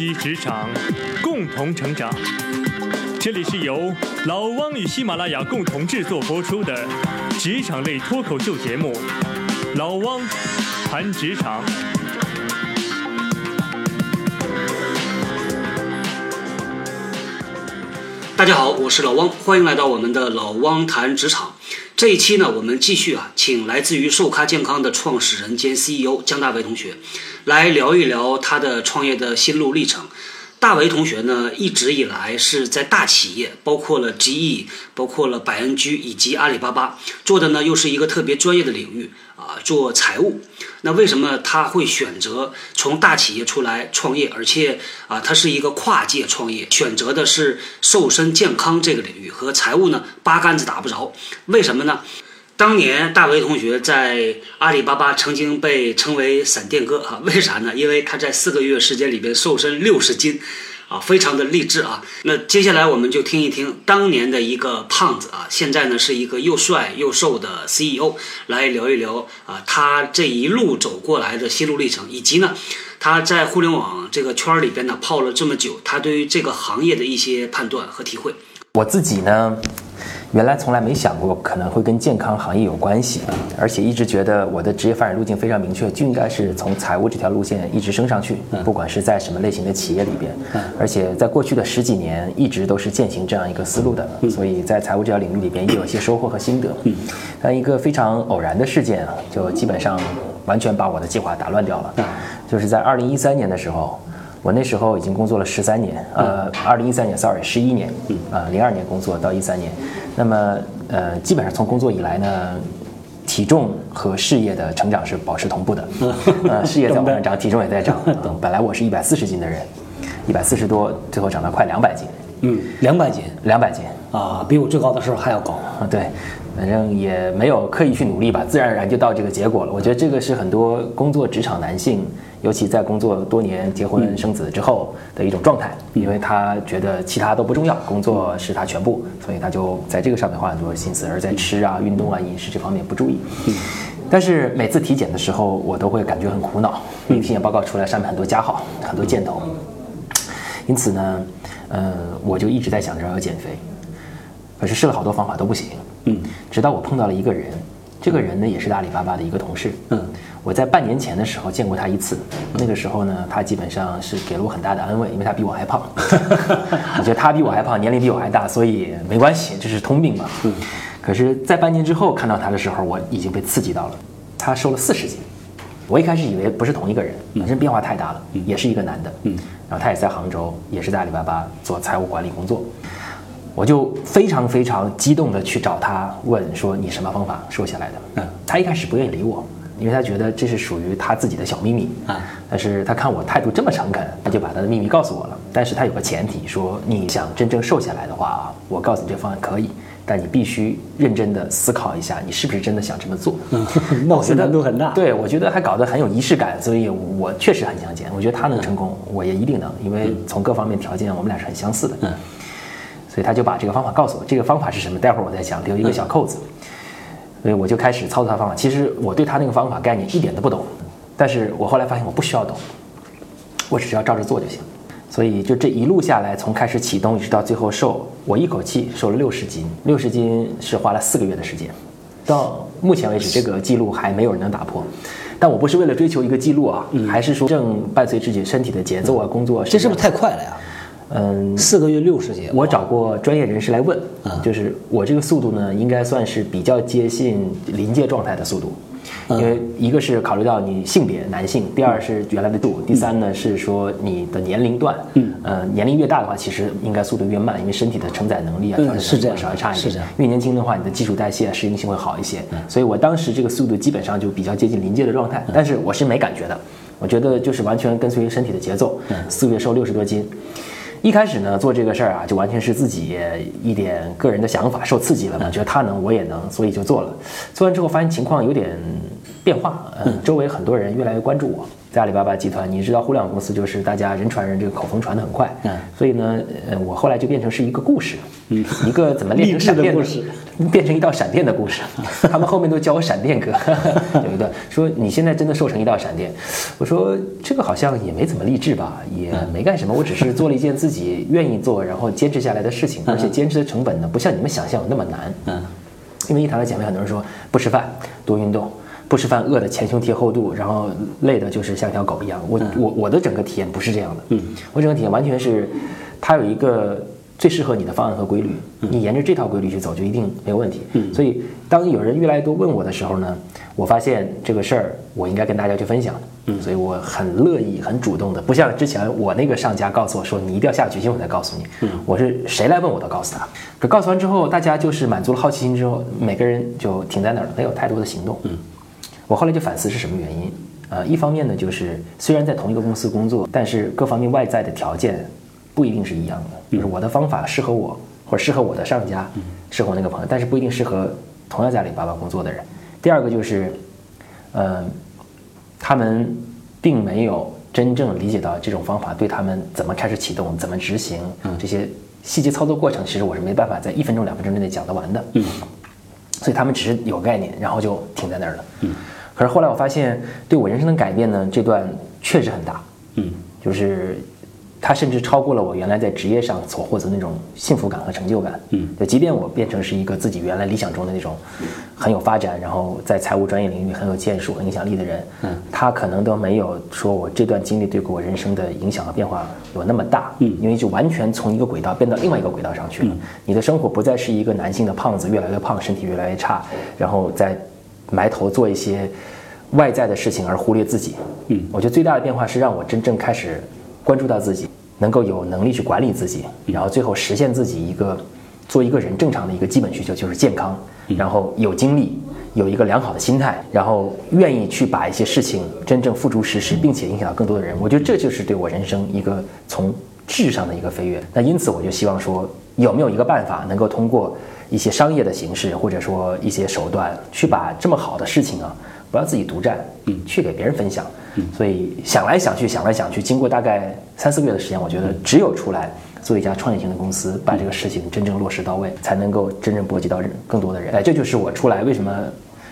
习职场，共同成长。这里是由老汪与喜马拉雅共同制作播出的职场类脱口秀节目《老汪谈职场》。大家好，我是老汪，欢迎来到我们的老汪谈职场。这一期呢，我们继续啊，请来自于寿咖健康的创始人兼 CEO 江大为同学，来聊一聊他的创业的心路历程。大为同学呢，一直以来是在大企业，包括了 GE，包括了百恩居以及阿里巴巴，做的呢又是一个特别专业的领域啊，做财务。那为什么他会选择从大企业出来创业，而且啊，他是一个跨界创业，选择的是瘦身健康这个领域，和财务呢八竿子打不着？为什么呢？当年大为同学在阿里巴巴曾经被称为“闪电哥”啊，为啥呢？因为他在四个月时间里边瘦身六十斤，啊，非常的励志啊。那接下来我们就听一听当年的一个胖子啊，现在呢是一个又帅又瘦的 CEO，来聊一聊啊他这一路走过来的心路历程，以及呢他在互联网这个圈里边呢泡了这么久，他对于这个行业的一些判断和体会。我自己呢。原来从来没想过可能会跟健康行业有关系，而且一直觉得我的职业发展路径非常明确，就应该是从财务这条路线一直升上去，不管是在什么类型的企业里边，而且在过去的十几年一直都是践行这样一个思路的，所以在财务这条领域里边也有一些收获和心得。但一个非常偶然的事件啊，就基本上完全把我的计划打乱掉了，就是在二零一三年的时候。我那时候已经工作了十三年，呃，二零一三年，sorry，十一年，啊，零二年工作到一三年，那么呃，基本上从工作以来呢，体重和事业的成长是保持同步的，呃，事业在往上涨，体重也在涨。本来我是一百四十斤的人，一百四十多，最后涨到快两百斤。嗯，两百斤，两百斤啊，比我最高的时候还要高啊。对，反正也没有刻意去努力吧，自然而然就到这个结果了。我觉得这个是很多工作职场男性。尤其在工作多年、结婚生子之后的一种状态，因为他觉得其他都不重要，工作是他全部，所以他就在这个上面花很多心思，而在吃啊、运动啊、饮食这方面不注意。但是每次体检的时候，我都会感觉很苦恼，因为体检报告出来上面很多加号、很多箭头。因此呢，呃，我就一直在想着要减肥，可是试了好多方法都不行。嗯，直到我碰到了一个人，这个人呢也是阿里巴巴的一个同事。嗯。我在半年前的时候见过他一次，那个时候呢，他基本上是给了我很大的安慰，因为他比我还胖。我觉得他比我还胖，年龄比我还大，所以没关系，这是通病嘛。嗯。可是，在半年之后看到他的时候，我已经被刺激到了。他瘦了四十斤，我一开始以为不是同一个人，本身变化太大了，也是一个男的。嗯。然后他也在杭州，也是在阿里巴巴做财务管理工作。我就非常非常激动的去找他问说：“你什么方法瘦下来的？”嗯。他一开始不愿意理我。因为他觉得这是属于他自己的小秘密啊，但是他看我态度这么诚恳，他就把他的秘密告诉我了。但是他有个前提，说你想真正瘦下来的话啊，我告诉你这方案可以，但你必须认真的思考一下，你是不是真的想这么做？嗯，那我觉得难度很大。对，我觉得还搞得很有仪式感，所以我确实很想减。我觉得他能成功，我也一定能，因为从各方面条件我们俩是很相似的。嗯，所以他就把这个方法告诉我。这个方法是什么？待会儿我再讲，留一个小扣子。所以我就开始操作他方法。其实我对他那个方法概念一点都不懂，但是我后来发现我不需要懂，我只需要照着做就行。所以就这一路下来，从开始启动一直到最后瘦，我一口气瘦了六十斤。六十斤是花了四个月的时间，到目前为止这个记录还没有人能打破。但我不是为了追求一个记录啊，还是说正伴随自己身体的节奏啊，工作。这是不是太快了呀？嗯，四个月六十斤，我找过专业人士来问，就是我这个速度呢，应该算是比较接近临界状态的速度，因为一个是考虑到你性别男性，第二是原来的度，第三呢是说你的年龄段，嗯，呃，年龄越大的话，其实应该速度越慢，因为身体的承载能力啊，调是这样，稍微差一点，是这样。越年轻的话，你的基础代谢适应性会好一些，所以我当时这个速度基本上就比较接近临界的状态，但是我是没感觉的，我觉得就是完全跟随身体的节奏，四个月瘦六十多斤。一开始呢，做这个事儿啊，就完全是自己一点个人的想法，受刺激了嘛，觉得他能，我也能，所以就做了。做完之后发现情况有点变化，嗯，周围很多人越来越关注我，在阿里巴巴集团，你知道互联网公司就是大家人传人，这个口风传得很快。嗯所以呢，呃，我后来就变成是一个故事，嗯，一个怎么练成闪电的故事，变成一道闪电的故事。他们后面都叫我闪电哥，有一段说你现在真的瘦成一道闪电。我说这个好像也没怎么励志吧，也没干什么，我只是做了一件自己愿意做，然后坚持下来的事情，而且坚持的成本呢，不像你们想象有那么难。嗯因为一谈到减肥，很多人说不吃饭多运动，不吃饭饿的前胸贴后肚，然后累的就是像条狗一样。我我我的整个体验不是这样的，嗯，我整个体验完全是，它有一个最适合你的方案和规律，你沿着这套规律去走就一定没有问题。嗯，所以当有人越来越多问我的时候呢，我发现这个事儿我应该跟大家去分享。嗯，所以我很乐意、很主动的，不像之前我那个上家告诉我说你一定要下决心我才告诉你，嗯，我是谁来问我都告诉他。可告诉完之后，大家就是满足了好奇心之后，每个人就停在那儿了，没有太多的行动。嗯，我后来就反思是什么原因。呃，一方面呢，就是虽然在同一个公司工作，但是各方面外在的条件不一定是一样的。就是我的方法适合我，或者适合我的上家，适合我那个朋友，但是不一定适合同样在阿里巴巴工作的人。第二个就是，呃，他们并没有真正理解到这种方法对他们怎么开始启动、怎么执行这些细节操作过程，其实我是没办法在一分钟、两分钟之内讲得完的。嗯，所以他们只是有概念，然后就停在那儿了。嗯，可是后来我发现，对我人生的改变呢，这段确实很大。嗯，就是它甚至超过了我原来在职业上所获得的那种幸福感和成就感。嗯，就即便我变成是一个自己原来理想中的那种很有发展，然后在财务专业领域很有建树、很影响力的人，嗯，他可能都没有说我这段经历对我人生的影响和变化有那么大。嗯，因为就完全从一个轨道变到另外一个轨道上去了。你的生活不再是一个男性的胖子，越来越胖，身体越来越差，然后再埋头做一些外在的事情而忽略自己。嗯，我觉得最大的变化是让我真正开始关注到自己，能够有能力去管理自己，然后最后实现自己一个做一个人正常的一个基本需求，就是健康，然后有精力，有一个良好的心态，然后愿意去把一些事情真正付诸实施，并且影响到更多的人。我觉得这就是对我人生一个从质上的一个飞跃。那因此，我就希望说，有没有一个办法能够通过一些商业的形式，或者说一些手段，去把这么好的事情啊，不要自己独占，嗯，去给别人分享。嗯所以想来想去，想来想去，经过大概三四个月的时间，我觉得只有出来做一家创业型的公司，把这个事情真正落实到位，才能够真正波及到人更多的人。哎，这就是我出来为什么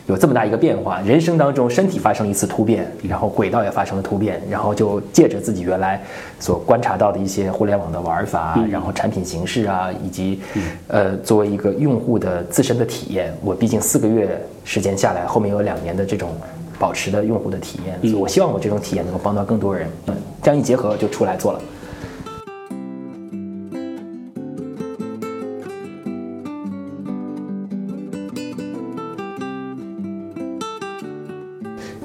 有这么大一个变化，人生当中身体发生了一次突变，然后轨道也发生了突变，然后就借着自己原来所观察到的一些互联网的玩法，然后产品形式啊，以及呃作为一个用户的自身的体验，我毕竟四个月时间下来，后面有两年的这种。保持的用户的体验，所以我希望我这种体验能够帮到更多人。嗯，这样一结合就出来做了。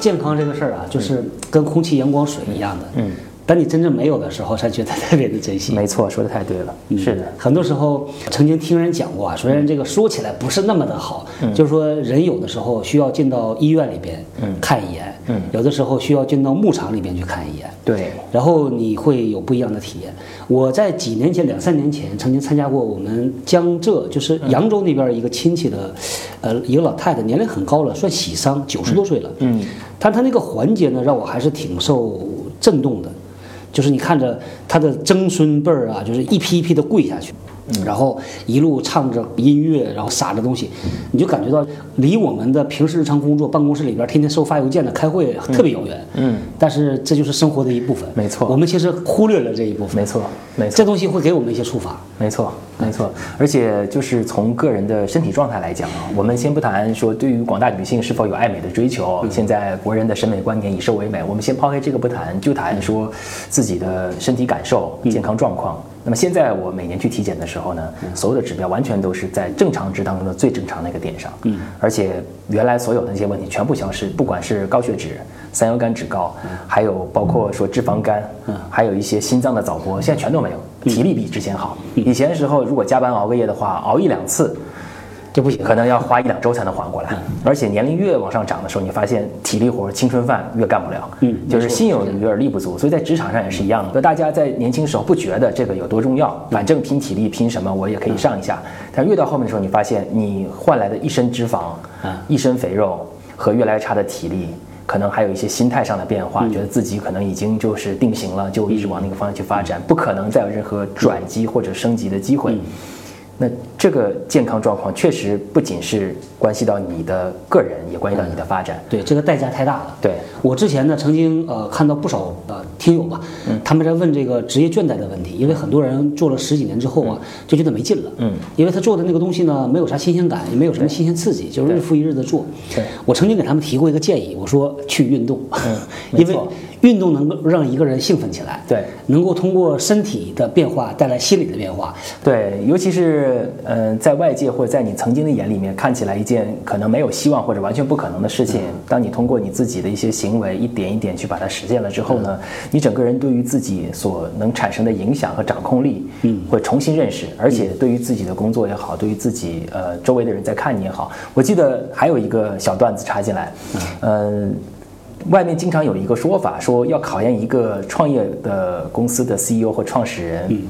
健康这个事儿啊，就是跟空气、阳光、水一样的。嗯，当你真正没有的时候，才觉得特别的珍惜。没错，说的太对了。是的，很多时候曾经听人讲过啊，虽然这个说起来不是那么的好，就是说人有的时候需要进到医院里边看一眼，嗯。有的时候需要进到牧场里边去看一眼，对，然后你会有不一样的体验。我在几年前，两三年前曾经参加过我们江浙，就是扬州那边一个亲戚的，呃，一个老太太，年龄很高了，算喜丧，九十多岁了，嗯，但他那个环节呢，让我还是挺受震动的。就是你看着他的曾孙辈儿啊，就是一批一批的跪下去，然后一路唱着音乐，然后撒着东西，你就感觉到离我们的平时日常工作、办公室里边天天收发邮件的、开会特别遥远。嗯，但是这就是生活的一部分。没错我们其实忽略了这一部分。没错，没错这。东西会给我们一些触发。没错，没错，而且就是从个人的身体状态来讲啊，我们先不谈说对于广大女性是否有爱美的追求，现在国人的审美观点以瘦为美，我们先抛开这个不谈，就谈说自己的身体感受、健康状况。那么现在我每年去体检的时候呢，所有的指标完全都是在正常值当中的最正常的一个点上，嗯，而且原来所有的那些问题全部消失，不管是高血脂、三幺甘脂高，还有包括说脂肪肝，嗯，还有一些心脏的早搏，现在全都没有，体力比之前好。以前的时候，如果加班熬个夜的话，熬一两次。就不行。可能要花一两周才能缓过来，而且年龄越往上涨的时候，你发现体力活、青春饭越干不了，嗯就是心有余而力不足，所以在职场上也是一样的。大家在年轻时候不觉得这个有多重要，反正拼体力拼什么我也可以上一下，但越到后面的时候，你发现你换来的一身脂肪、一身肥肉和越来越差的体力。可可能还有一些心态上的变化，觉得自己可能已经就是定型了，就一直往那个方向去发展，不可能再有任何转机或者升级的机会。那这个健康状况确实不仅是关系到你的个人，也关系到你的发展。对，这个代价太大了。对我之前呢，曾经呃看到不少呃听友吧，他们在问这个职业倦怠的问题，因为很多人做了十几年之后啊，就觉得没劲了。嗯，因为他做的那个东西呢，没有啥新鲜感，也没有什么新鲜刺激，就是日复一日的做。对我曾经给他们提过一个建议，我说去运动，嗯因为运动能够让一个人兴奋起来，对，能够通过身体的变化带来心理的变化。对，尤其是嗯、呃在外界或者在你曾经的眼里面看起来一件可能没有希望或者完全不可能的事情，当你通过你自己的一些行为一点一点去把它实现了之后呢，你整个人对于自己所能产生的影响和掌控力，嗯，会重新认识，而且对于自己的工作也好，对于自己呃周围的人在看你也好，我记得还有一个小段子插进来，嗯。外面经常有一个说法，说要考验一个创业的公司的 CEO 或创始人，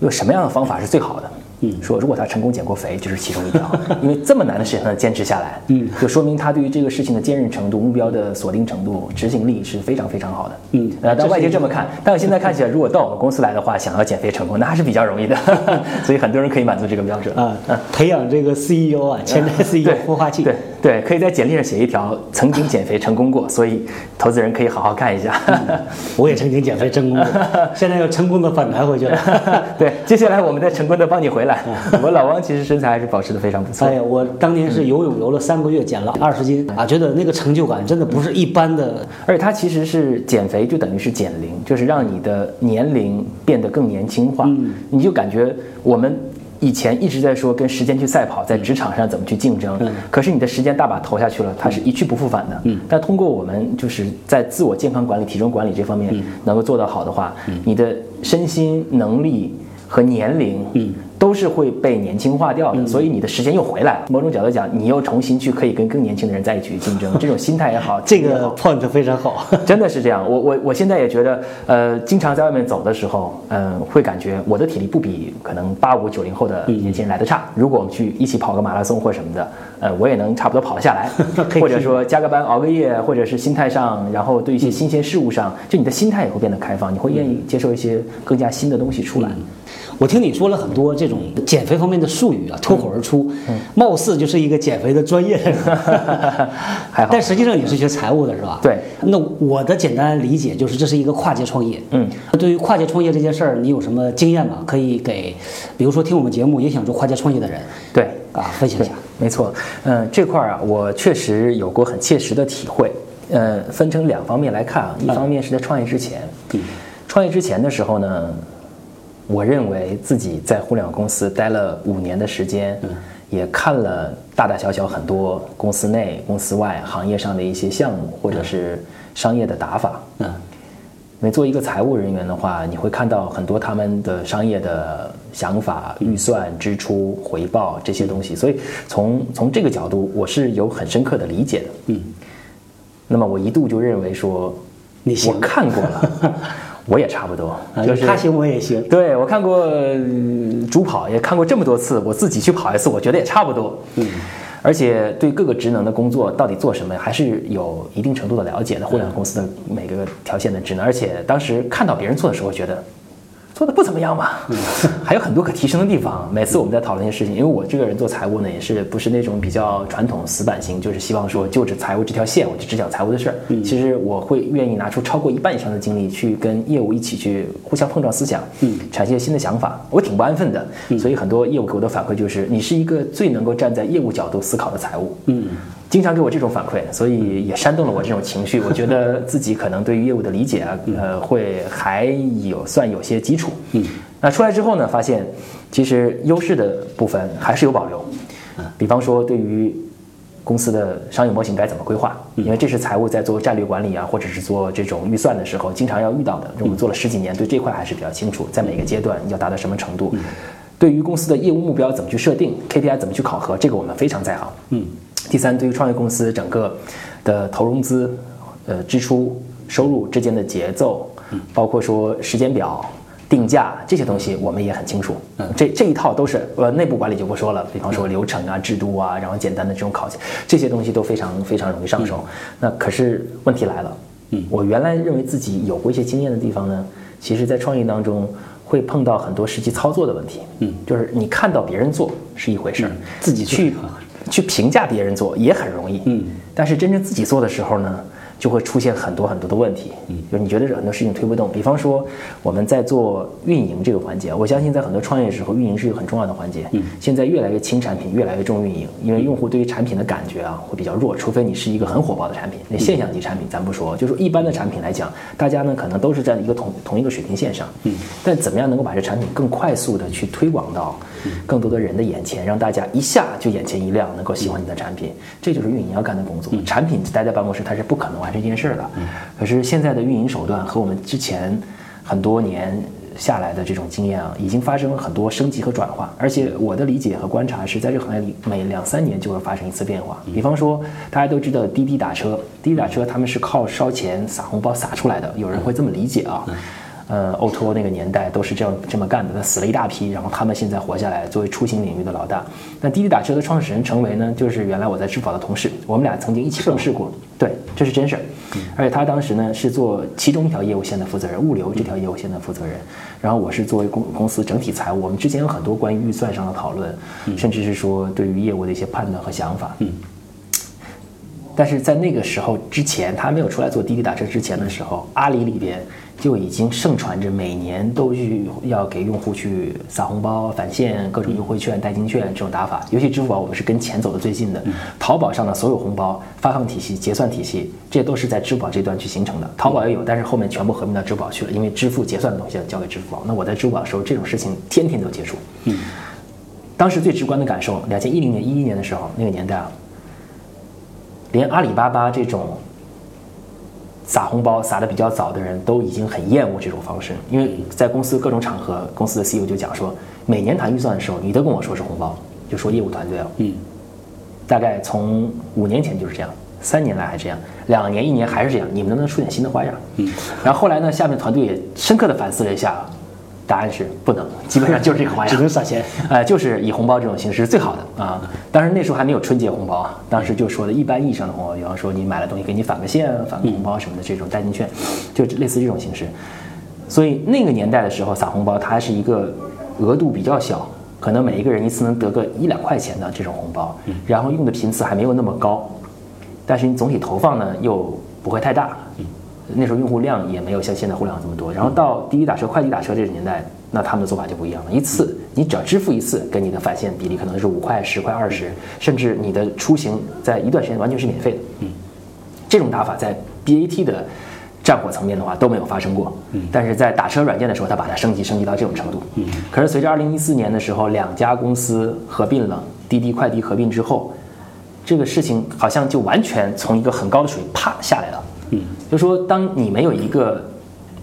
用什么样的方法是最好的？嗯，说如果他成功减过肥，就是其中一条，因为这么难的事情他能坚持下来，嗯，就说明他对于这个事情的坚韧程度、目标的锁定程度、执行力是非常非常好的。嗯呃，但外界这么看，但我现在看起来，如果到我们公司来的话，想要减肥成功，那还是比较容易的，所以很多人可以满足这个标准啊，培养这个 CEO 啊，潜在 CEO 对孵化器。对对，可以在简历上写一条曾经减肥成功过，所以投资人可以好好看一下。我也曾经减肥成功过，现在又成功的反弹回去了。对，接下来我们再成功的帮你回来。我老汪其实身材还是保持的非常不错哎。呀，我当年是游泳游了三个月，减了二十斤啊，觉得那个成就感真的不是一般的。而且它其实是减肥，就等于是减龄，就是让你的年龄变得更年轻化。嗯你就感觉我们以前一直在说跟时间去赛跑，在职场上怎么去竞争，嗯可是你的时间大把投下去了，它是一去不复返的。嗯但通过我们就是在自我健康管理、体重管理这方面嗯能够做得好的话，你的身心能力和年龄，嗯都是会被年轻化掉的，所以你的时间又回来了。某种角度讲，你又重新去可以跟更年轻的人在一起去竞争，这种心态也好，这个 point 非常好。真的是这样，我我我现在也觉得，呃，经常在外面走的时候，嗯、会感觉我的体力不比可能八五九零后的年轻人来的差。如果我们去一起跑个马拉松或什么的，呃，我也能差不多跑得下来，或者说加个班熬个夜，或者是心态上，然后对一些新鲜事物上，就你的心态也会变得开放，你会愿意接受一些更加新的东西出来。我听你说了很多这种减肥方面的术语啊，脱口而出，貌似就是一个减肥的专业人。还好但实际上你是学财务的是吧？对。那我的简单理解就是这是一个跨界创业。嗯。对于跨界创业这件事儿，你有什么经验吗？可以给，比如说听我们节目也想做跨界创业的人对，啊，分享一下。没错，嗯，这块儿啊，我确实有过很切实的体会。呃，分成两方面来看啊，一方面是在创业之前，嗯创业之前的时候呢，我认为自己在互联网公司待了五年的时间，也看了大大小小很多公司内、公司外行业上的一些项目或者是商业的打法。嗯。因为做一个财务人员的话，你会看到很多他们的商业的想法、预算、支出、回报这些东西，所以从从这个角度，我是有很深刻的理解的。嗯，那么我一度就认为说，你行我看过了，我也差不多，就是他行我也行。对我看过呃主跑，也看过这么多次，我自己去跑一次，我觉得也差不多。嗯，而且对各个职能的工作到底做什么，还是有一定程度的了解的。互联网公司的每个条线的职能，而且当时看到别人做的时候，觉得做的不怎么样嘛，还有很多可提升的地方。每次我们在讨论一些事情，因为我这个人做财务呢，也是不是那种比较传统死板型，就是希望说就着财务这条线，我就只讲财务的事儿。其实我会愿意拿出超过一半以上的精力去跟业务一起去互相碰撞思想，嗯，产生新的想法。我挺不安分的，所以很多业务给我的反馈就是，你是一个最能够站在业务角度思考的财务，嗯。经常给我这种反馈，所以也煽动了我这种情绪。我觉得 自己可能对于业务的理解啊，呃，会还有算有些基础。嗯，那出来之后呢，发现其实优势的部分还是有保留。比方说对于公司的商业模型该怎么规划，因为这是财务在做战略管理啊，或者是做这种预算的时候经常要遇到的。我们做了十几年，对这块还是比较清楚，在每个阶段要达到什么程度。对于公司的业务目标怎么去设定，KPI 怎么去考核，这个我们非常在行。嗯。第三，对于创业公司整个的投融资、呃支出、收入之间的节奏，包括说时间表、定价这些东西我们也很清楚。嗯，这这一套都是呃内部管理就不说了，比方说流程啊、制度啊，然后简单的这种考勤，这些东西都非常非常容易上手。那可是问题来了，嗯，我原来认为自己有过一些经验的地方呢，其实在创业当中会碰到很多实际操作的问题。嗯，就是你看到别人做是一回事儿，自己去去评价别人做也很容易。嗯，但是真正自己做的时候呢？就会出现很多很多的问题，嗯，就是你觉得很多事情推不动。比方说，我们在做运营这个环节，我相信在很多创业的时候，运营是一个很重要的环节。嗯，现在越来越轻产品，越来越重运营，因为用户对于产品的感觉啊会比较弱，除非你是一个很火爆的产品。那现象级产品咱不说，就是一般的产品来讲，大家呢可能都是在一个同同一个水平线上。嗯，但怎么样能够把这产品更快速的去推广到更多的人的眼前，让大家一下就眼前一亮，能够喜欢你的产品，这就是运营要干的工作。产品待在办公室，它是不可能。完成这件事儿的，可是现在的运营手段和我们之前很多年下来的这种经验啊，已经发生了很多升级和转化。而且我的理解和观察是在这个行业里，每两三年就会发生一次变化。比方说，大家都知道滴滴打车，滴滴打车他们是靠烧钱撒红包撒出来的，有人会这么理解啊。呃 to O 那个年代都是这样这么干的，那死了一大批，然后他们现在活下来，作为出行领域的老大。那滴滴打车的创始人成为呢，就是原来我在支付宝的同事，我们俩曾经一起共事过。对，这是真事儿。而且他当时呢是做其中一条业务线的负责人，物流这条业务线的负责人。然后我是作为公公司整体财务，我们之前有很多关于预算上的讨论，甚至是说对于业务的一些判断和想法。嗯。但是在那个时候之前，他没有出来做滴滴打车之前的时候，阿里里边。就已经盛传着每年都去要给用户去撒红包、返现各种优惠券、代金券这种打法。尤其支付宝，我们是跟钱走的最近的。淘宝上的所有红包发放体系、结算体系，这些都是在支付宝这端去形成的。淘宝也有，但是后面全部合并到支付宝去了，因为支付结算的东西交给支付宝。那我在支付宝的时候，这种事情天天都接触。嗯，当时最直观的感受，两千一零年、一一年的时候，那个年代啊，连阿里巴巴这种。撒红包撒的比较早的人都已经很厌恶这种方式，因为在公司各种场合，公司的 CEO 就讲说，每年谈预算的时候，你都跟我说是红包，就说业务团队了，嗯，大概从五年前就是这样，三年来还这样，两年一年还是这样，你们能不能出点新的花样？嗯，然后后来呢，下面团队也深刻的反思了一下。答案是不能，基本上就是这个花样，只能撒钱。哎，就是以红包这种形式是最好的啊。当然那时候还没有春节红包啊，当时就说的一般意义上的红包，比方说你买了东西给你返个现、返个红包什么的这种代金券，就类似这种形式。所以那个年代的时候撒红包，它是一个额度比较小，可能每一个人一次能得个一两块钱的这种红包，然后用的频次还没有那么高，但是你总体投放呢又不会太大。那时候用户量也没有像现在互联网这么多，然后到滴滴打车、快滴打车这个年代，那他们的做法就不一样了。一次你只要支付一次，跟你的返现比例可能是五块、十块、二十，甚至你的出行在一段时间完全是免费的。嗯，这种打法在 BAT 的战火层面的话都没有发生过。嗯，但是在打车软件的时候，它把它升级升级到这种程度。嗯，可是随着二零一四年的时候，两家公司合并了，滴滴快滴合并之后，这个事情好像就完全从一个很高的水啪下来了。嗯，就说当你没有一个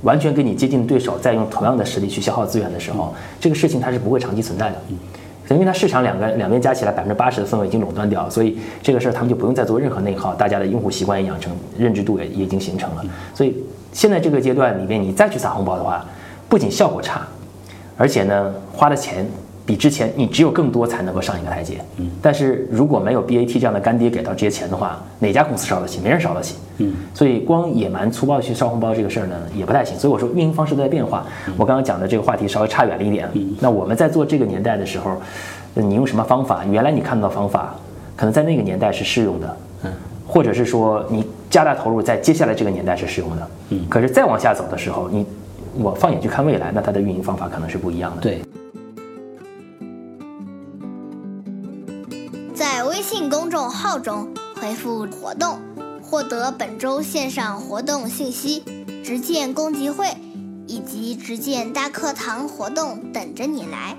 完全跟你接近的对手，在用同样的实力去消耗资源的时候，这个事情它是不会长期存在的。嗯，因为它市场两个两边加起来百分之八十的份额已经垄断掉，所以这个事儿他们就不用再做任何内耗，大家的用户习惯也养成，认知度也也已经形成了。所以现在这个阶段里面，你再去撒红包的话，不仅效果差，而且呢花的钱。比之前，你只有更多才能够上一个台阶。嗯，但是如果没有 BAT 这样的干爹给到这些钱的话，哪家公司烧得起？没人烧得起。嗯，所以光野蛮粗暴去烧红包这个事儿呢，也不太行。所以我说运营方式都在变化。我刚刚讲的这个话题稍微差远了一点。嗯，那我们在做这个年代的时候，你用什么方法？原来你看到方法，可能在那个年代是适用的。嗯，或者是说你加大投入，在接下来这个年代是适用的。嗯，可是再往下走的时候，你我放眼去看未来，那它的运营方法可能是不一样的。对。微信公众号中回复“活动”，获得本周线上活动信息、直见公集会以及直见大课堂活动等着你来。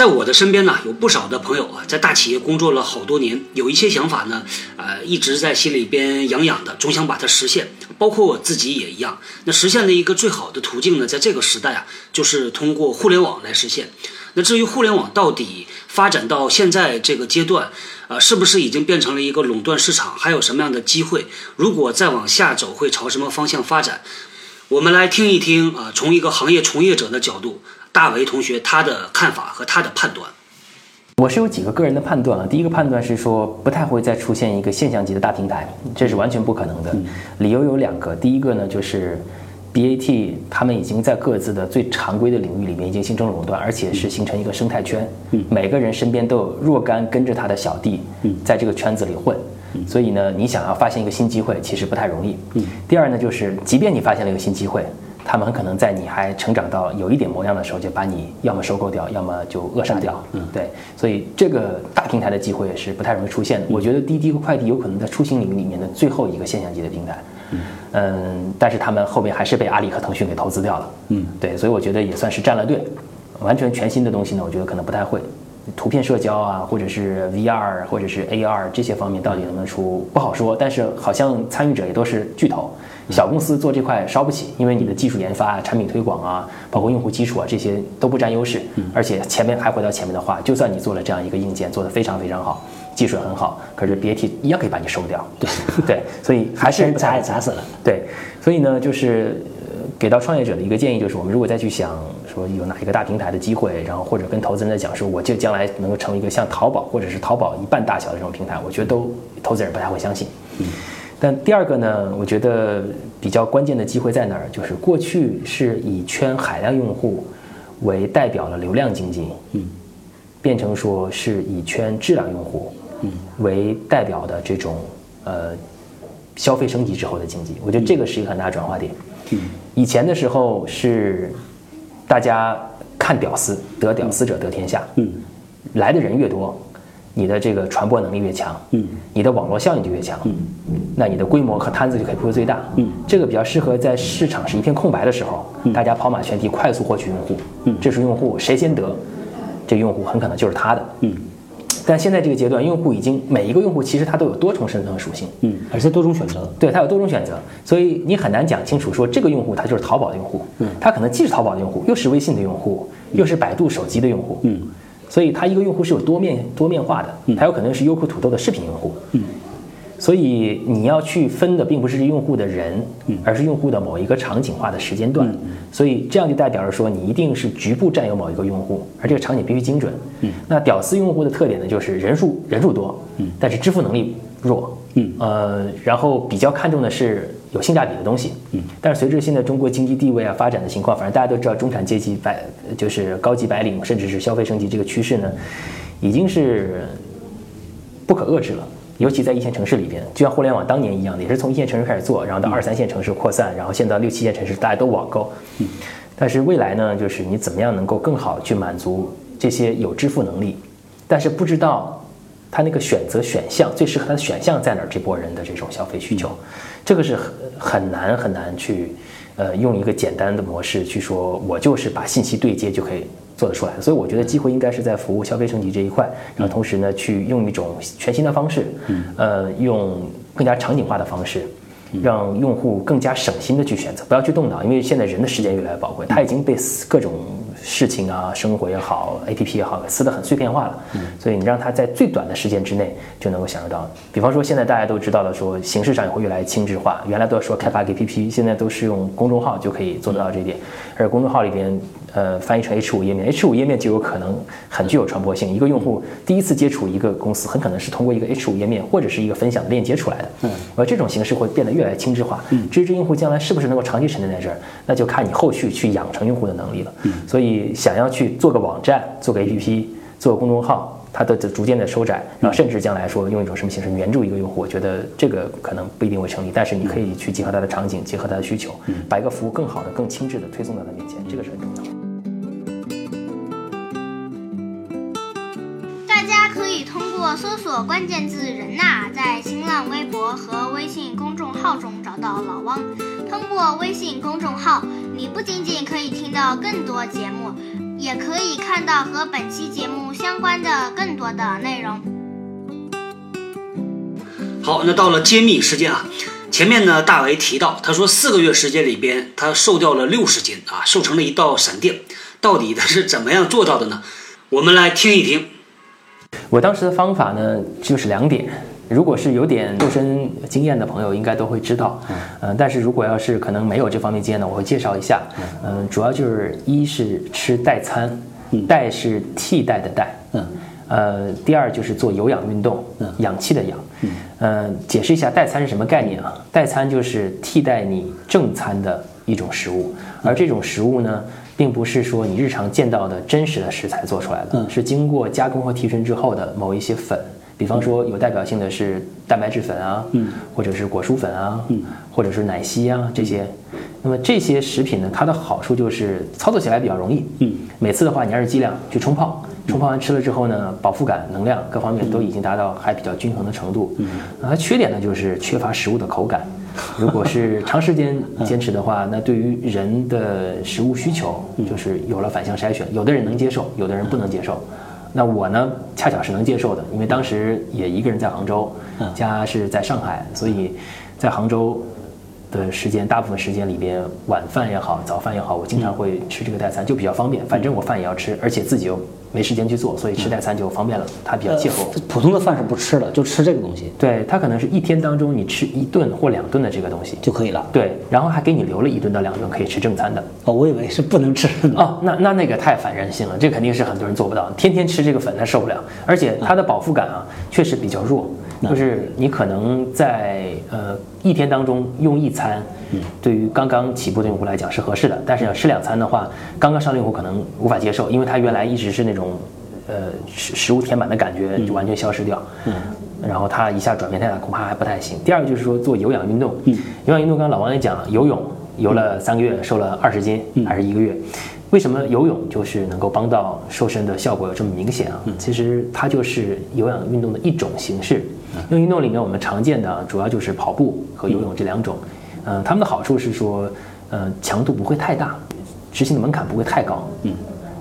在我的身边呢，有不少的朋友啊，在大企业工作了好多年，有一些想法呢，呃，一直在心里边痒痒的，总想把它实现。包括我自己也一样。那实现的一个最好的途径呢，在这个时代啊，就是通过互联网来实现。那至于互联网到底发展到现在这个阶段，啊，是不是已经变成了一个垄断市场？还有什么样的机会？如果再往下走，会朝什么方向发展？我们来听一听啊，从一个行业从业者的角度，大为同学他的看法和他的判断。我是有几个个人的判断啊。第一个判断是说，不太会再出现一个现象级的大平台，这是完全不可能的。理由有两个，第一个呢就是。BAT 他们已经在各自的最常规的领域里面已经形成垄断，而且是形成一个生态圈。嗯，每个人身边都有若干跟着他的小弟，在这个圈子里混。所以呢，你想要发现一个新机会，其实不太容易。嗯。第二呢，就是即便你发现了一个新机会，他们很可能在你还成长到有一点模样的时候，就把你要么收购掉，要么就扼杀掉。嗯，对。所以这个大平台的机会是不太容易出现的。我觉得滴滴和快递有可能在出行领域里面的最后一个现象级的平台。嗯，但是他们后面还是被阿里和腾讯给投资掉了。嗯，对，所以我觉得也算是站了队。完全全新的东西呢，我觉得可能不太会。图片社交啊，或者是 VR，或者是 AR 这些方面到底能不能出，不好说。但是好像参与者也都是巨头，小公司做这块烧不起，因为你的技术研发、产品推广啊，包括用户基础啊，这些都不占优势。而且前面还回到前面的话，就算你做了这样一个硬件，做得非常非常好。技术很好，可是 BAT 一样可以把你收掉。对对，所以还是砸也砸死了。对，所以呢，就是给到创业者的一个建议，就是我们如果再去想说有哪一个大平台的机会，然后或者跟投资人在讲说，我就将来能够成为一个像淘宝或者是淘宝一半大小的这种平台，我觉得都投资人不太会相信。嗯。但第二个呢，我觉得比较关键的机会在哪儿？就是过去是以圈海量用户为代表的流量经济，嗯，变成说是以圈质量用户。嗯为代表的这种呃消费升级之后的经济，我觉得这个是一个很大转化点。以前的时候是大家看屌丝，得屌丝者得天下。嗯，来的人越多，你的这个传播能力越强。嗯，你的网络效应就越强。嗯，那你的规模和摊子就可以铺得最大。嗯，这个比较适合在市场是一片空白的时候，大家跑马圈地，快速获取用户。嗯，这是用户谁先得，这用户很可能就是他的。嗯。但现在这个阶段，用户已经每一个用户其实他都有多重身份和属性，嗯，而且多种选择，对他有多种选择，所以你很难讲清楚说这个用户他就是淘宝的用户，嗯，他可能既是淘宝的用户，又是微信的用户，又是百度手机的用户，嗯，所以他一个用户是有多面多面化的，他有可能是优酷土豆的视频用户，嗯。所以你要去分的并不是用户的人，而是用户的某一个场景化的时间段。所以这样就代表着说，你一定是局部占有某一个用户，而这个场景必须精准。那屌丝用户的特点呢，就是人数人数多，但是支付能力弱。呃，然后比较看重的是有性价比的东西。但是随着现在中国经济地位啊发展的情况，反正大家都知道，中产阶级白就是高级白领，甚至是消费升级这个趋势呢，已经是不可遏制了。尤其在一线城市里边，就像互联网当年一样的，也是从一线城市开始做，然后到二三线城市扩散，然后现在六七线城市大家都网购。但是未来呢，就是你怎么样能够更好去满足这些有支付能力，但是不知道他那个选择选项最适合他的选项在哪儿这波人的这种消费需求，这个是很很难很难去呃用一个简单的模式去说，我就是把信息对接就可以。做得出来，所以我觉得机会应该是在服务消费升级这一块，然后同时呢，去用一种全新的方式，呃，用更加场景化的方式，让用户更加省心的去选择，不要去动脑，因为现在人的时间越来越宝贵，他已经被各种。事情啊，生活也好，A P P 也好，撕得很碎片化了。嗯，所以你让他在最短的时间之内就能够享受到。比方说，现在大家都知道了，说形式上也会越来越轻质化。原来都要说开发 A P P，现在都是用公众号就可以做得到这一点。而公众号里边，呃，翻译成 H 五页面，H 五页面就有可能很具有传播性。一个用户第一次接触一个公司，很可能是通过一个 H 五页面或者是一个分享的链接出来的。嗯，而这种形式会变得越来越轻质化。嗯，这用户将来是不是能够长期沉淀在这儿，那就看你后续去养成用户的能力了。嗯，所以。想要去做个网站，做个 APP，做个公众号，它的逐渐的收窄，然后甚至将来说用一种什么形式援助一个用户，我觉得这个可能不一定会成立。但是你可以去结合它的场景，结合它的需求，把一个服务更好的、更轻质的推送到他面前，这个是很重要的。搜索关键字“人呐”在新浪微博和微信公众号中找到老汪。通过微信公众号，你不仅仅可以听到更多节目，也可以看到和本期节目相关的更多的内容。好，那到了揭秘时间啊，前面呢大为提到，他说四个月时间里边他瘦掉了六十斤啊，瘦成了一道闪电，到底他是怎么样做到的呢？我们来听一听。我当时的方法呢，就是两点。如果是有点瘦身经验的朋友，应该都会知道。嗯，但是如果要是可能没有这方面经验的，我会介绍一下。嗯，主要就是一是吃代餐，代是替代的代。嗯，呃，第二就是做有氧运动，氧气的氧。嗯，解释一下代餐是什么概念啊？代餐就是替代你正餐的一种食物，而这种食物呢，并不是说你日常见到的真实的食材做出来的，是经过加工和提纯之后的某一些粉。比方说，有代表性的是蛋白质粉啊，嗯，或者是果蔬粉啊，嗯，或者是奶昔啊这些。那么这些食品呢，它的好处就是操作起来比较容易，嗯，每次的话你按照剂量去冲泡，冲泡完吃了之后呢，饱腹感、能量各方面都已经达到还比较均衡的程度。嗯，它缺点呢就是缺乏食物的口感。如果是长时间坚持的话，那对于人的食物需求就是有了反向筛选，有的人能接受，有的人不能接受。那我呢，恰巧是能接受的，因为当时也一个人在杭州，家是在上海，所以在杭州的时间，大部分时间里边，晚饭也好，早饭也好，我经常会吃这个代餐，就比较方便。反正我饭也要吃，而且自己又没时间去做，所以吃代餐就方便了，它比较契合。普通的饭是不吃的，就吃这个东西。对，它可能是一天当中你吃一顿或两顿的这个东西就可以了。对，然后还给你留了一顿到两顿可以吃正餐的。哦，我以为是不能吃的哦，那那那个太反人性了，这肯定是很多人做不到，天天吃这个粉他受不了，而且它的饱腹感啊确实比较弱，就是你可能在呃一天当中用一餐，对于刚刚起步的用户来讲是合适的，但是要吃两餐的话，刚刚上用户可能无法接受，因为他原来一直是那种。呃，食食物填满的感觉就完全消失掉，嗯，然后它一下转变太大，恐怕还不太行。第二个就是说做有氧运动，嗯，有氧运动刚刚老王也讲了，游泳游了三个月，瘦了二十斤，还是一个月。为什么游泳就是能够帮到瘦身的效果有这么明显啊？其实它就是有氧运动的一种形式。有氧运动里面我们常见的主要就是跑步和游泳这两种，嗯，它们的好处是说，呃，强度不会太大，执行的门槛不会太高，嗯。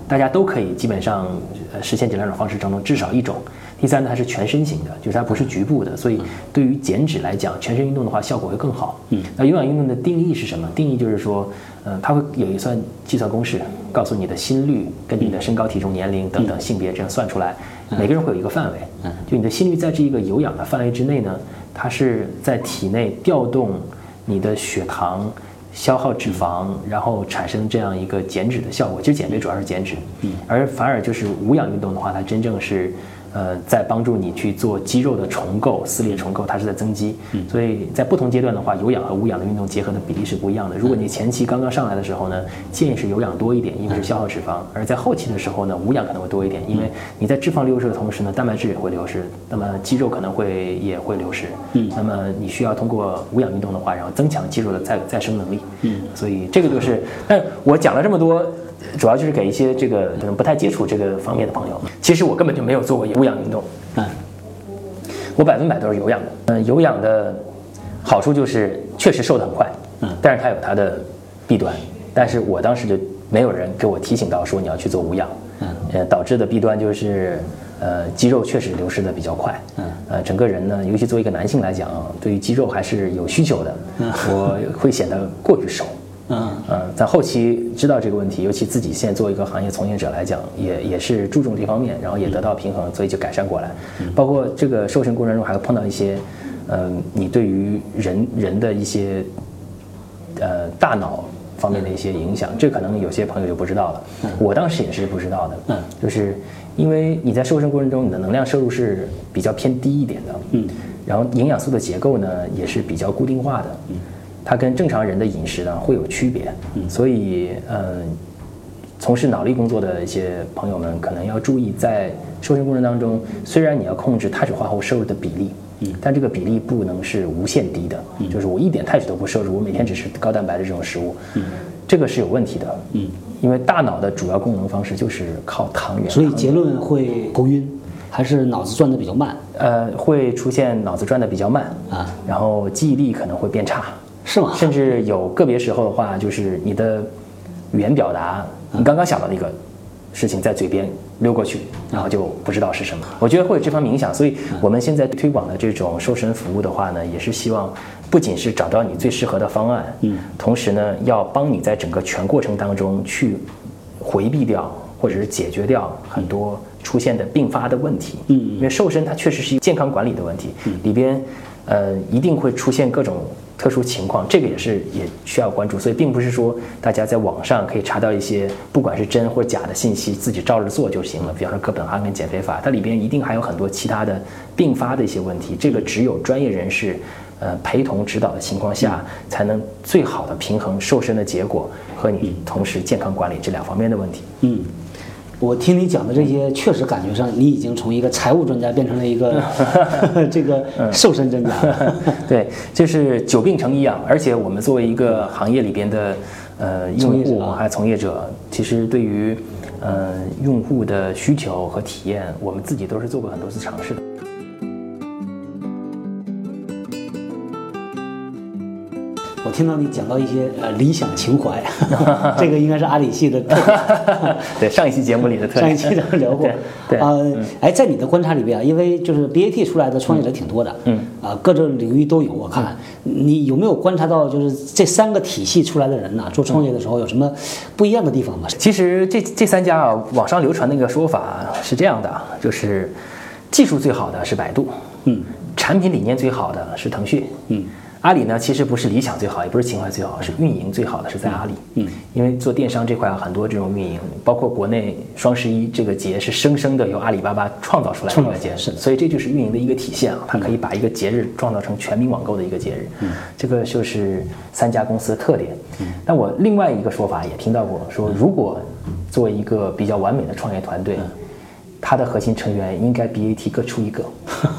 大家都可以基本上呃实现这两种方式当中至少一种。第三呢，它是全身型的，就是它不是局部的，所以对于减脂来讲，全身运动的话效果会更好。嗯，那有氧运动的定义是什么？定义就是说，嗯，它会有一算计算公式，告诉你的心率跟你的身高、体重、年龄等等性别这样算出来，每个人会有一个范围。嗯，就你的心率在这一个有氧的范围之内呢，它是在体内调动你的血糖。消耗脂肪，然后产生这样一个减脂的效果。其实减肥主要是减脂，嗯，而反而就是无氧运动的话，它真正是。呃，在帮助你去做肌肉的重构、撕裂重构，它是在增肌。嗯，所以在不同阶段的话，有氧和无氧的运动结合的比例是不一样的。如果你前期刚刚上来的时候呢，建议是有氧多一点，因为是消耗脂肪；而在后期的时候呢，无氧可能会多一点，因为你在脂肪流失的同时呢，蛋白质也会流失，那么肌肉可能会也会流失。嗯，那么你需要通过无氧运动的话，然后增强肌肉的再再生能力。嗯，所以这个就是，但我讲了这么多。主要就是给一些这个可能不太接触这个方面的朋友。其实我根本就没有做过无氧运动，嗯，我百分百都是有氧的。嗯，有氧的好处就是确实瘦得很快，嗯，但是它有它的弊端。但是我当时就没有人给我提醒到说你要去做无氧，嗯，呃，导致的弊端就是，呃，肌肉确实流失的比较快，嗯，呃，整个人呢，尤其作为一个男性来讲，对于肌肉还是有需求的，我会显得过于瘦。嗯在后期知道这个问题，尤其自己现在作为一个行业从业者来讲，也也是注重这方面，然后也得到平衡，所以就改善过来。包括这个瘦身过程中，还会碰到一些，嗯，你对于人人的一些，呃，大脑方面的一些影响，这可能有些朋友就不知道了。我当时也是不知道的。嗯，就是因为你在瘦身过程中，你的能量摄入是比较偏低一点的。嗯，然后营养素的结构呢，也是比较固定化的。嗯。它跟正常人的饮食呢会有区别，所以嗯，从事脑力工作的一些朋友们可能要注意，在瘦身过程当中，虽然你要控制碳水化合物摄入的比例，嗯，但这个比例不能是无限低的，就是我一点碳水都不摄入，我每天只吃高蛋白的这种食物，嗯，这个是有问题的，嗯，因为大脑的主要功能方式就是靠糖原，所以结论会头晕，还是脑子转的比较慢，呃，会出现脑子转的比较慢啊，然后记忆力可能会变差。是吗？甚至有个别时候的话，就是你的语言表达，你刚刚想到的一个事情在嘴边溜过去，然后就不知道是什么。我觉得会有这方面影响，所以我们现在推广的这种瘦身服务的话呢，也是希望不仅是找到你最适合的方案，嗯，同时呢，要帮你在整个全过程当中去回避掉或者是解决掉很多出现的并发的问题。嗯，因为瘦身它确实是一个健康管理的问题，里边呃一定会出现各种特殊情况，这个也是也需要关注。所以并不是说大家在网上可以查到一些不管是真或假的信息，自己照着做就行了。比方说哥本哈根减肥法，它里边一定还有很多其他的并发的一些问题，这个只有专业人士。呃，陪同指导的情况下，才能最好的平衡瘦身的结果和你同时健康管理这两方面的问题。嗯，我听你讲的这些，确实感觉上你已经从一个财务专家变成了一个 这个瘦身专家。对，就是久病成医啊。而且我们作为一个行业里边的呃用户还有从业者，其实对于呃用户的需求和体验，我们自己都是做过很多次尝试的。我听到你讲到一些呃理想情怀，这个应该是阿里系的特点。对，上一期节目里的特点。上一期咱们聊过。对。啊，哎，在你的观察里边啊，因为就是 BAT 出来的创业者挺多的，嗯，啊，各种领域都有。我看你有没有观察到，就是这三个体系出来的人呢，做创业的时候有什么不一样的地方吗？其实这这三家啊，网上流传的一个说法是这样的，就是技术最好的是百度，嗯，产品理念最好的是腾讯，嗯。阿里呢，其实不是理想最好，也不是情怀最好，是运营最好的是在阿里。嗯，因为做电商这块很多这种运营，包括国内双十一这个节是生生的由阿里巴巴创造出来的一个节，是，所以这就是运营的一个体现啊，它可以把一个节日创造成全民网购的一个节日。嗯，这个就是三家公司的特点。嗯，但我另外一个说法也听到过，说如果作为一个比较完美的创业团队，它的核心成员应该 BAT 各出一个，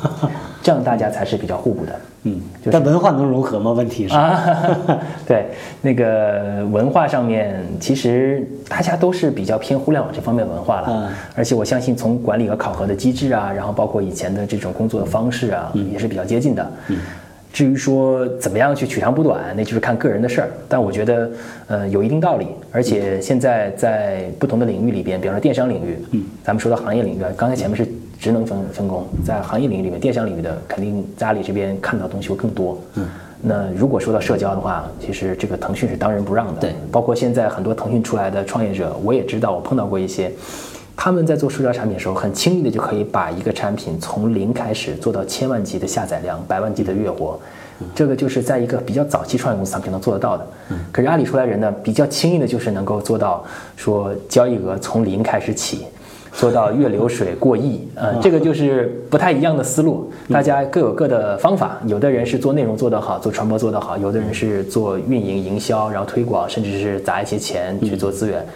这样大家才是比较互补的。嗯，但文化能融合吗？问题是啊，对那个文化上面，其实大家都是比较偏互联网这方面文化了。嗯，而且我相信从管理和考核的机制啊，然后包括以前的这种工作的方式啊，也是比较接近的。嗯，至于说怎么样去取长补短，那就是看个人的事儿。但我觉得，呃，有一定道理。而且现在在不同的领域里边，比方说电商领域，嗯，咱们说到行业领域，刚才前面是。职能分分工，在行业领域里面，电商领域的肯定在阿里这边看到东西会更多。嗯，那如果说到社交的话，其实这个腾讯是当仁不让的。对，包括现在很多腾讯出来的创业者，我也知道，我碰到过一些，他们在做社交产品的时候，很轻易的就可以把一个产品从零开始做到千万级的下载量、百万级的月活。这个就是在一个比较早期创业公司上可能做得到的。嗯，可是阿里出来人呢，比较轻易的就是能够做到说交易额从零开始起。做到月流水过亿，呃，这个就是不太一样的思路。大家各有各的方法，有的人是做内容做得好，做传播做得好；有的人是做运营、营销，然后推广，甚至是砸一些钱去做资源。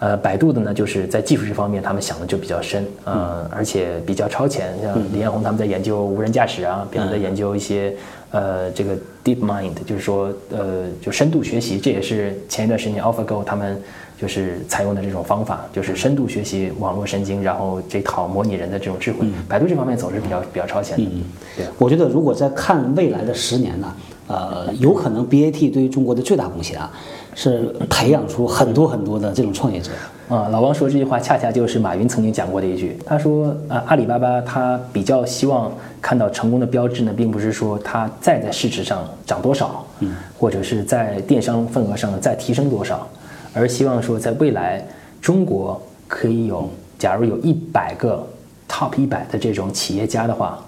呃，百度的呢，就是在技术这方面，他们想的就比较深，呃，而且比较超前。像李彦宏他们在研究无人驾驶啊，别人在研究一些呃这个 Deep Mind，就是说呃就深度学习，这也是前一段时间 AlphaGo 他们。就是采用的这种方法，就是深度学习网络神经，然后这套模拟人的这种智慧。百度这方面走是比较比较超前的。嗯对，我觉得如果在看未来的十年呢，呃，有可能 BAT 对于中国的最大贡献啊，是培养出很多很多的这种创业者。啊，老王说这句话恰恰就是马云曾经讲过的一句。他说啊，阿里巴巴他比较希望看到成功的标志呢，并不是说它再在市值上涨多少，嗯，或者是在电商份额上再提升多少。而希望说，在未来，中国可以有，假如有一百个 top 一百的这种企业家的话，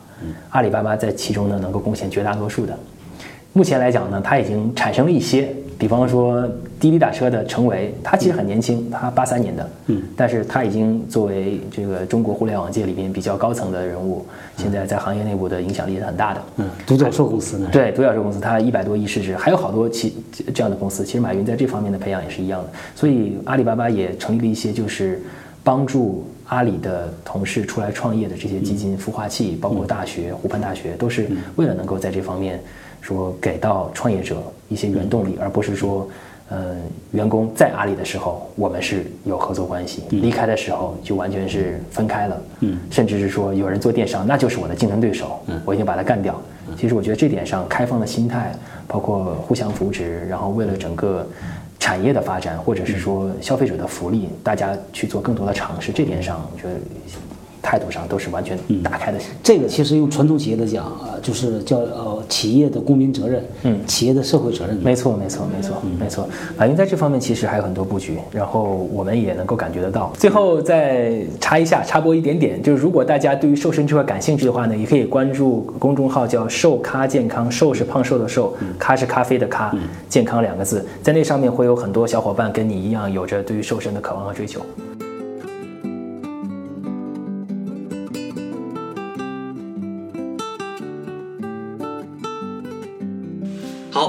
阿里巴巴在其中呢能够贡献绝大多数的。目前来讲呢，它已经产生了一些。比方说滴滴打车的程维，他其实很年轻，他八三年的，嗯，但是他已经作为这个中国互联网界里面比较高层的人物，现在在行业内部的影响力是很大的。嗯，独角兽公司呢？对，独角兽公司，它一百多亿市值，还有好多其这样的公司。其实马云在这方面的培养也是一样的，所以阿里巴巴也成立了一些就是帮助阿里的同事出来创业的这些基金孵化器，包括大学，湖畔大学，都是为了能够在这方面。说给到创业者一些原动力，而不是说，呃，员工在阿里的时候我们是有合作关系，离开的时候就完全是分开了。嗯，甚至是说有人做电商，那就是我的竞争对手，我已经把他干掉。其实我觉得这点上开放的心态，包括互相扶持，然后为了整个产业的发展，或者是说消费者的福利，大家去做更多的尝试，这点上我觉得。态度上都是完全打开的。这个其实用传统企业的讲啊，就是叫呃企业的公民责任，嗯，企业的社会责任。没错，没错，没错，没错。马云在这方面其实还有很多布局，然后我们也能够感觉得到。最后再插一下，插播一点点，就是如果大家对于瘦身这块感兴趣的话呢，也可以关注公众号叫“瘦咖健康”，瘦是胖瘦的瘦，咖是咖啡的咖，健康两个字，在那上面会有很多小伙伴跟你一样有着对于瘦身的渴望和追求。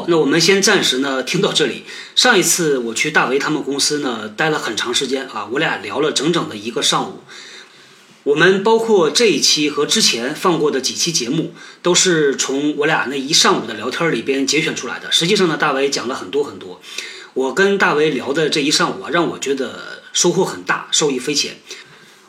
那我们先暂时呢听到这里。上一次我去大为他们公司呢待了很长时间啊，我俩聊了整整的一个上午。我们包括这一期和之前放过的几期节目，都是从我俩那一上午的聊天里边节选出来的。实际上呢，大为讲了很多很多。我跟大为聊的这一上午啊，让我觉得收获很大，受益匪浅。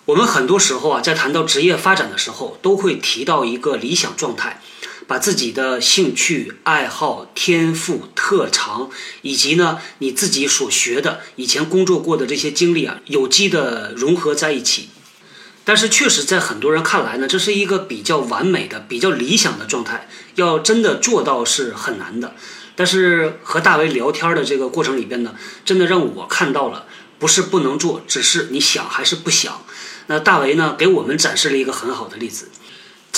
我们很多时候啊，在谈到职业发展的时候，都会提到一个理想状态。把自己的兴趣爱好、天赋特长，以及呢你自己所学的、以前工作过的这些经历啊，有机的融合在一起。但是，确实在很多人看来呢，这是一个比较完美的、比较理想的状态，要真的做到是很难的。但是和大为聊天的这个过程里边呢，真的让我看到了，不是不能做，只是你想还是不想。那大为呢，给我们展示了一个很好的例子。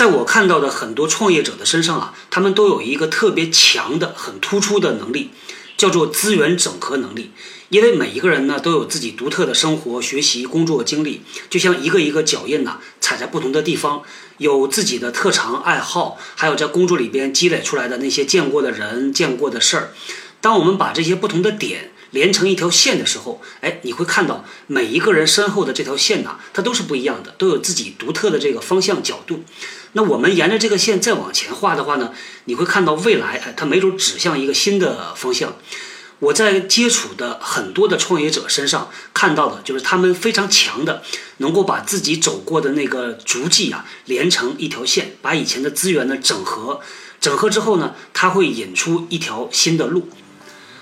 在我看到的很多创业者的身上啊，他们都有一个特别强的、很突出的能力，叫做资源整合能力。因为每一个人呢都有自己独特的生活、学习、工作经历，就像一个一个脚印呐，踩在不同的地方，有自己的特长爱好，还有在工作里边积累出来的那些见过的人、见过的事儿。当我们把这些不同的点连成一条线的时候，哎，你会看到每一个人身后的这条线呐，它都是不一样的，都有自己独特的这个方向角度。那我们沿着这个线再往前画的话呢，你会看到未来，哎，它没准指向一个新的方向。我在接触的很多的创业者身上看到的就是他们非常强的，能够把自己走过的那个足迹啊连成一条线，把以前的资源呢整合，整合之后呢，他会引出一条新的路。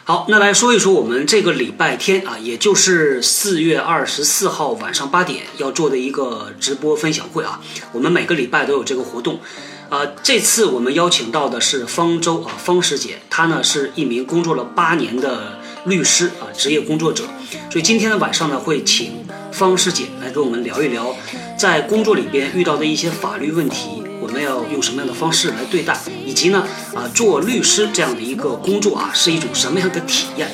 好，那来说一说我们这个礼拜天啊，也就是四月二十四号晚上八点要做的一个直播分享会啊。我们每个礼拜都有这个活动，啊，这次我们邀请到的是方舟啊，方师姐，她呢是一名工作了八年的律师啊，职业工作者，所以今天的晚上呢会请方师姐来跟我们聊一聊，在工作里边遇到的一些法律问题。要用什么样的方式来对待，以及呢，啊，做律师这样的一个工作啊，是一种什么样的体验？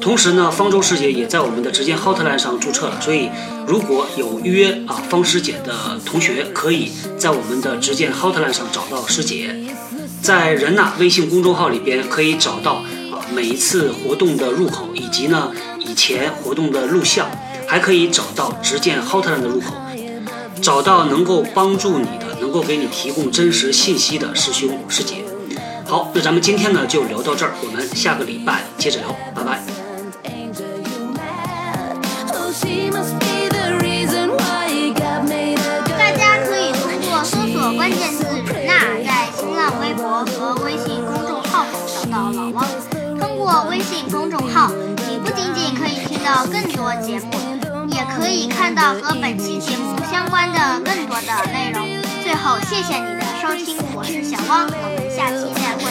同时呢，方舟师姐也在我们的直见 Hotline 上注册了，所以如果有约啊方师姐的同学，可以在我们的直见 Hotline 上找到师姐，在人呐微信公众号里边可以找到啊每一次活动的入口，以及呢以前活动的录像，还可以找到直见 Hotline 的入口，找到能够帮助你的。能够给你提供真实信息的师兄师姐，好，那咱们今天呢就聊到这儿，我们下个礼拜接着聊，拜拜。大家可以通过搜索关键字“人呐”在新浪微博和微信公众号找到老汪。通过微信公众号，你不仅仅可以听到更多节目，也可以看到和本期节目相关的更多的内容。最后，谢谢你的收听，我是小汪，我们下期再会。